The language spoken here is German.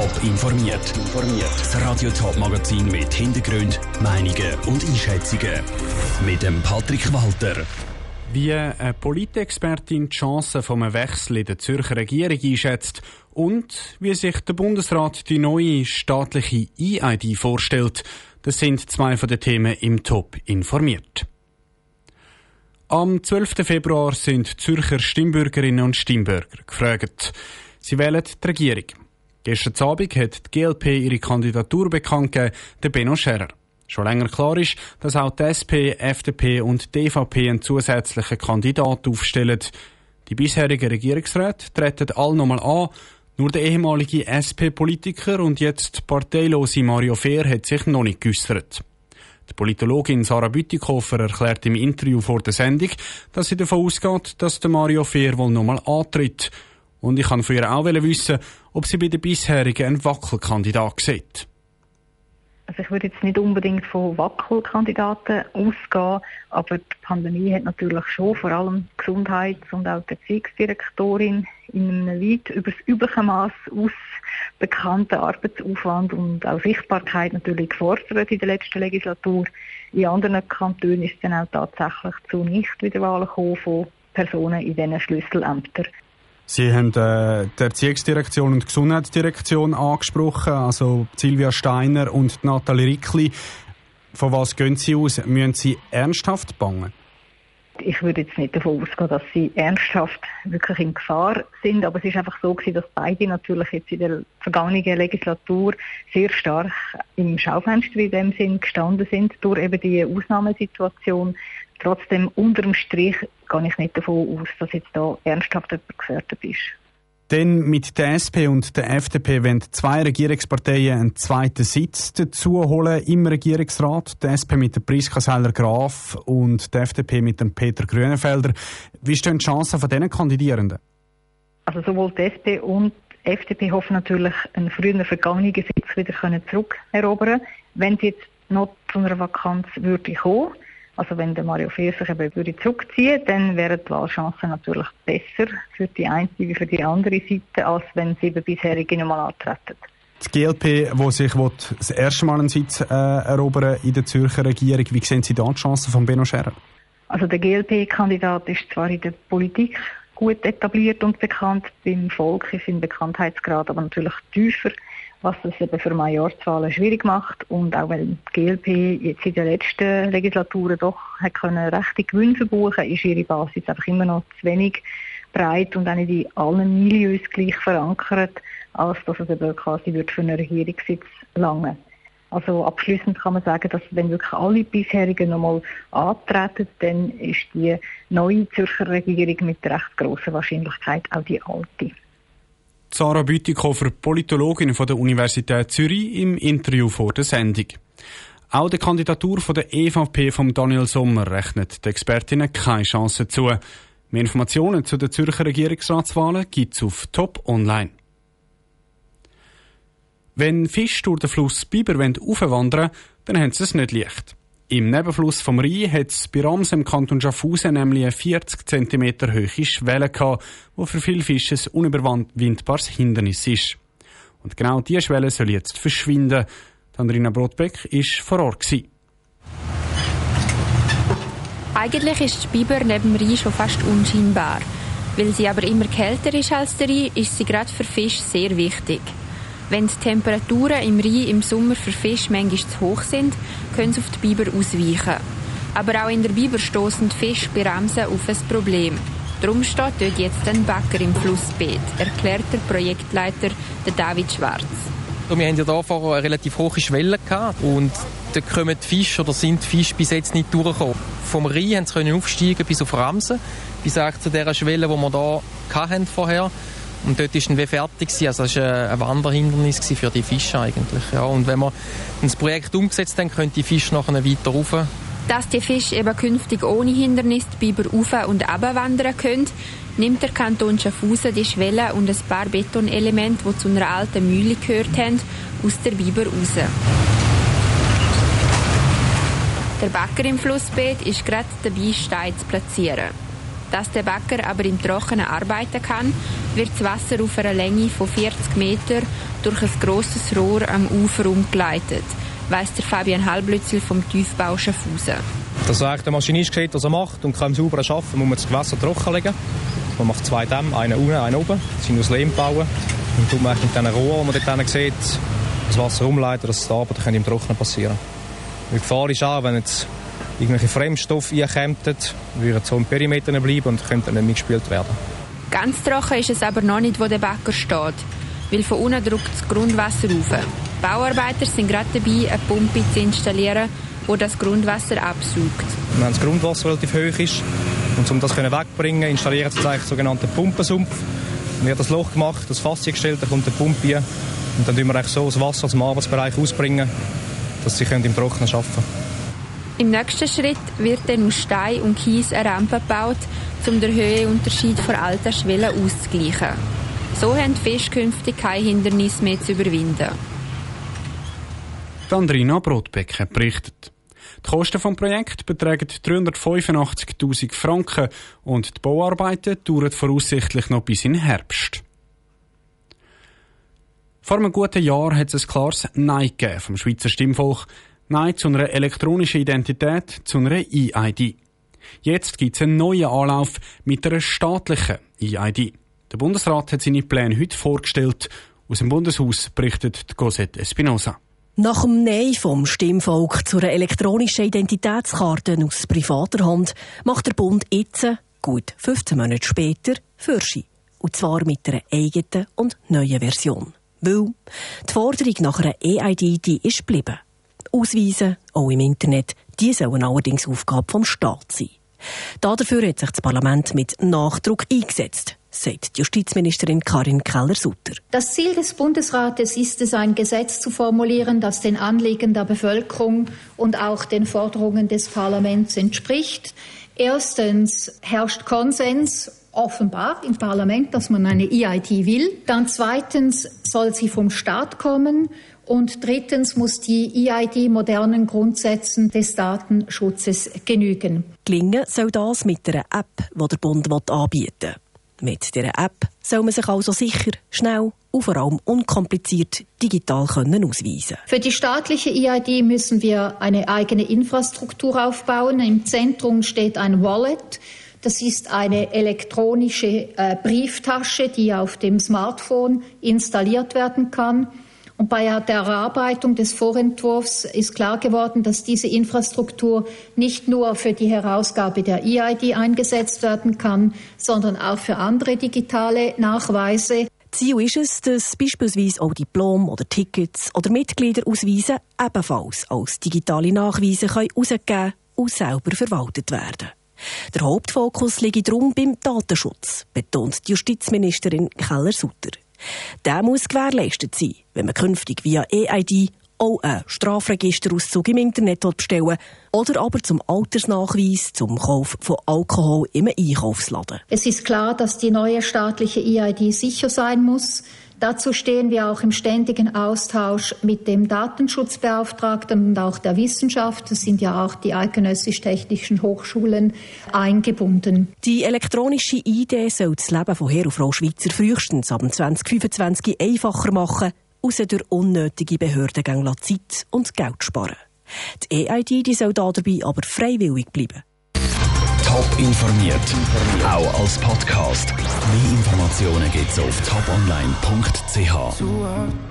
Top informiert. Das Radio Top Magazin mit Hintergrund, Meinungen und Einschätzungen mit dem Patrick Walter. Wie eine Politexpertin die Chancen vom Wechsel in der Zürcher Regierung einschätzt und wie sich der Bundesrat die neue staatliche E-ID vorstellt, das sind zwei von den Themen im Top informiert. Am 12. Februar sind Zürcher Stimmbürgerinnen und Stimmbürger gefragt. Sie wählen die Regierung. Gestern Abend hat die GLP ihre Kandidatur bekannt gegeben, der Benno Scherer. Schon länger klar ist, dass auch die SP, FDP und die EVP einen zusätzlichen Kandidaten aufstellen. Die bisherigen Regierungsräte treten alle nochmal an. Nur der ehemalige SP-Politiker und jetzt parteilose Mario Fehr hat sich noch nicht geäussert. Die Politologin Sarah Bütikofer erklärt im Interview vor der Sendung, dass sie davon ausgeht, dass der Mario Fehr wohl nochmal antritt. Und ich kann von auch wissen, ob sie bei den bisherigen einen Wackelkandidat sieht. Also ich würde jetzt nicht unbedingt von Wackelkandidaten ausgehen, aber die Pandemie hat natürlich schon vor allem Gesundheits- und auch die Erziehungsdirektorin in einem weit über das übliche Maß aus bekannten Arbeitsaufwand und auch Sichtbarkeit natürlich gefordert in der letzten Legislatur. In anderen Kantonen ist es dann auch tatsächlich zu Nichtwiederwahlen gekommen von Personen in diesen Schlüsselämtern. Sie haben äh, die Erziehungsdirektion und die Gesundheitsdirektion angesprochen, also Silvia Steiner und Nathalie Rickli. Von was gehen Sie aus? Müssen Sie ernsthaft bangen? Ich würde jetzt nicht davon ausgehen, dass sie ernsthaft wirklich in Gefahr sind, aber es ist einfach so gewesen, dass beide natürlich jetzt in der vergangenen Legislatur sehr stark im Schaufenster in dem Sinn gestanden sind durch eben die Ausnahmesituation. Trotzdem unterm Strich gehe ich nicht davon aus, dass jetzt da ernsthaft jemand gefährdet ist. Denn mit der SP und der FDP wollen zwei Regierungsparteien einen zweiten Sitz dazu holen im Regierungsrat. Die SP mit der Priska Seiler-Graf und die FDP mit dem Peter Grünenfelder. Wie stehen die Chancen von diesen Kandidierenden? Also sowohl die SP und die FDP hoffen natürlich, einen früher vergangenen Sitz wieder zurückerobern Wenn sie jetzt noch zu einer Vakanz würde kommen, also wenn der Mario Fehr sich eben würde zurückziehen, dann wären die Wahlchancen natürlich besser für die eine wie für die andere Seite, als wenn sie eben bisherige nochmal antreten. Die GLP, die sich das erste Mal einen Sitz äh, erobern in der Zürcher Regierung, wie sehen Sie da die Chancen von Benno Scherer? Also der GLP-Kandidat ist zwar in der Politik gut etabliert und bekannt, beim Volk ist sein Bekanntheitsgrad aber natürlich tiefer was es eben für Majorzwahlen schwierig macht und auch weil die GLP jetzt in den letzten Legislaturen doch hat können rechte Gewinne verbuchen, ist ihre Basis einfach immer noch zu wenig breit und auch nicht in allen Milieus gleich verankert, als dass es eben quasi für einen Regierungssitz lange. Also abschließend kann man sagen, dass wenn wirklich alle bisherigen nochmal antreten, dann ist die neue Zürcher Regierung mit recht grosser Wahrscheinlichkeit auch die alte. Sarah Bütikofer, Politologin von der Universität Zürich, im Interview vor der Sendung. Auch der Kandidatur von der EVP von Daniel Sommer rechnet den Expertinnen keine Chance zu. Mehr Informationen zu den Zürcher Regierungsratswahlen gibt es auf Top Online. Wenn Fische durch den Fluss Biber aufwandern dann haben sie es nicht leicht. Im Nebenfluss vom Rhein hat es bei Rams im Kanton Schaffhausen nämlich eine 40 cm hohe Schwelle gehabt, die für viele Fische ein unüberwindbares Hindernis ist. Und genau diese Schwelle soll jetzt verschwinden. Andrina Brotbeck war vor Ort. Eigentlich ist die Biber neben dem Rhein schon fast unscheinbar. Weil sie aber immer kälter ist als der Rhein, ist sie gerade für Fisch sehr wichtig. Wenn die Temperaturen im Rhein im Sommer für Fische manchmal zu hoch sind, können sie auf die Biber ausweichen. Aber auch in der Biber stoßen die Fische bei Ramsen auf ein Problem. Darum steht dort jetzt ein Bagger im Flussbeet, erklärt der Projektleiter David Schwarz. Wir haben ja hier vorher eine relativ hohe Schwelle gehabt und da kommen die Fische oder sind die Fische bis jetzt nicht durchgekommen. Vom Rhein haben sie aufsteigen bis auf Ramsen, bis zu dieser Schwelle, die wir hier vorher hatten. Und dort war dann fertig. Also das war ein Wanderhindernis für die Fische eigentlich. Ja. Und wenn wir das Projekt umgesetzt haben, können die Fische nachher weiter rauf. Dass die Fische eben künftig ohne Hindernis die Biber rauf und wandern können, nimmt der Kanton Schaffhausen die Schwelle und ein paar Betonelemente, die zu einer alten Mühle gehört haben, aus der Biber raus. Der Bagger im Flussbeet ist gerade dabei, Steine zu platzieren. Dass der Bagger aber im Trockenen arbeiten kann, wird das Wasser auf einer Länge von 40 Metern durch ein grosses Rohr am Ufer umgeleitet, weiss der Fabian Halblützel vom Tiefbau Schaffhausen. Dass eigentlich der Maschinist sieht, was er macht und kann sauber arbeiten, muss man das Gewässer trocken legen. Man macht zwei Dämme, einen unten, einen oben. Die sind aus Lehm gebaut. Und tut man mit diesen Rohren, die man dort sieht, das Wasser umleiten, dass die Arbeiten im Trocknen passieren Die Gefahr ist auch, wenn jetzt irgendwelche Fremdstoffe einkämen, würden so im Perimeter bleiben und könnten nicht mitgespielt werden. Ganz trocken ist es aber noch nicht, wo der Bäcker steht, weil von unten drückt das Grundwasser rauf. Die Bauarbeiter sind gerade dabei, eine Pumpe zu installieren, die das Grundwasser absaugt. Wenn das Grundwasser relativ hoch ist und um das wegzubringen, installieren sie einen sogenannten Pumpensumpf. Dann wird das Loch gemacht, das Fass gestellt, dann kommt der Pumpe rein und dann tun wir so das Wasser aus dem Arbeitsbereich ausbringen, dass sie im Trocknen arbeiten können. Im nächsten Schritt wird dann aus Stein und Kies eine Rampe gebaut, um den Höhenunterschied von alten Schwellen auszugleichen. So haben die Fische künftig kein Hindernis mehr zu überwinden. Andrina Brotbecken berichtet. Die Kosten des Projekts betragen 385.000 Franken und die Bauarbeiten dauern voraussichtlich noch bis in Herbst. Vor einem guten Jahr hat es ein klares Nein vom Schweizer Stimmvolk. Nein zu einer elektronischen Identität, zu einer EID. Jetzt gibt es einen neuen Anlauf mit einer staatlichen EID. Der Bundesrat hat seine Pläne heute vorgestellt. Aus dem Bundeshaus berichtet Cosette Espinosa. Nach dem Nein vom Stimmvolk zu einer elektronischen Identitätskarte aus privater Hand macht der Bund jetzt, gut 15 Monate später, Fürschi. Und zwar mit einer eigenen und neuen Version. Weil die Forderung nach einer EID die ist geblieben. Ausweisen, auch im Internet, die sollen allerdings Aufgabe vom Staat sein. Dafür hat sich das Parlament mit Nachdruck eingesetzt sagt die Justizministerin Karin Keller-Sutter. Das Ziel des Bundesrates ist es, ein Gesetz zu formulieren, das den Anliegen der Bevölkerung und auch den Forderungen des Parlaments entspricht. Erstens herrscht Konsens offenbar im Parlament, dass man eine EID will. Dann zweitens soll sie vom Staat kommen. Und drittens muss die EID modernen Grundsätzen des Datenschutzes genügen. Gelingen soll das mit einer App, die der Bund anbieten will. Mit dieser App soll man sich also sicher, schnell und vor allem unkompliziert digital können ausweisen Für die staatliche EID müssen wir eine eigene Infrastruktur aufbauen. Im Zentrum steht ein Wallet. Das ist eine elektronische äh, Brieftasche, die auf dem Smartphone installiert werden kann. Und bei der Erarbeitung des Vorentwurfs ist klar geworden, dass diese Infrastruktur nicht nur für die Herausgabe der EID eingesetzt werden kann, sondern auch für andere digitale Nachweise. Ziel ist es, dass beispielsweise auch Diplom oder Tickets oder Mitgliederausweise ebenfalls als digitale Nachweise herausgegeben und selber verwaltet werden. Der Hauptfokus liegt darum beim Datenschutz, betont die Justizministerin Keller-Sutter. Der muss gewährleistet sein, wenn man künftig via EID auch einen Strafregisterauszug im Internet bestellen oder aber zum Altersnachweis zum Kauf von Alkohol im Einkaufsladen. Es ist klar, dass die neue staatliche EID sicher sein muss. Dazu stehen wir auch im ständigen Austausch mit dem Datenschutzbeauftragten und auch der Wissenschaft. Es sind ja auch die eidgenössisch-technischen Hochschulen eingebunden. Die elektronische ID soll das Leben von Herr und Frau Schweizer frühestens ab 2025 einfacher machen, außer durch unnötige Behördengänge Zeit und Geld sparen. Die EID die soll dabei aber freiwillig bleiben. Top informiert, auch als Podcast. Mehr Informationen gibt's auf toponline.ch.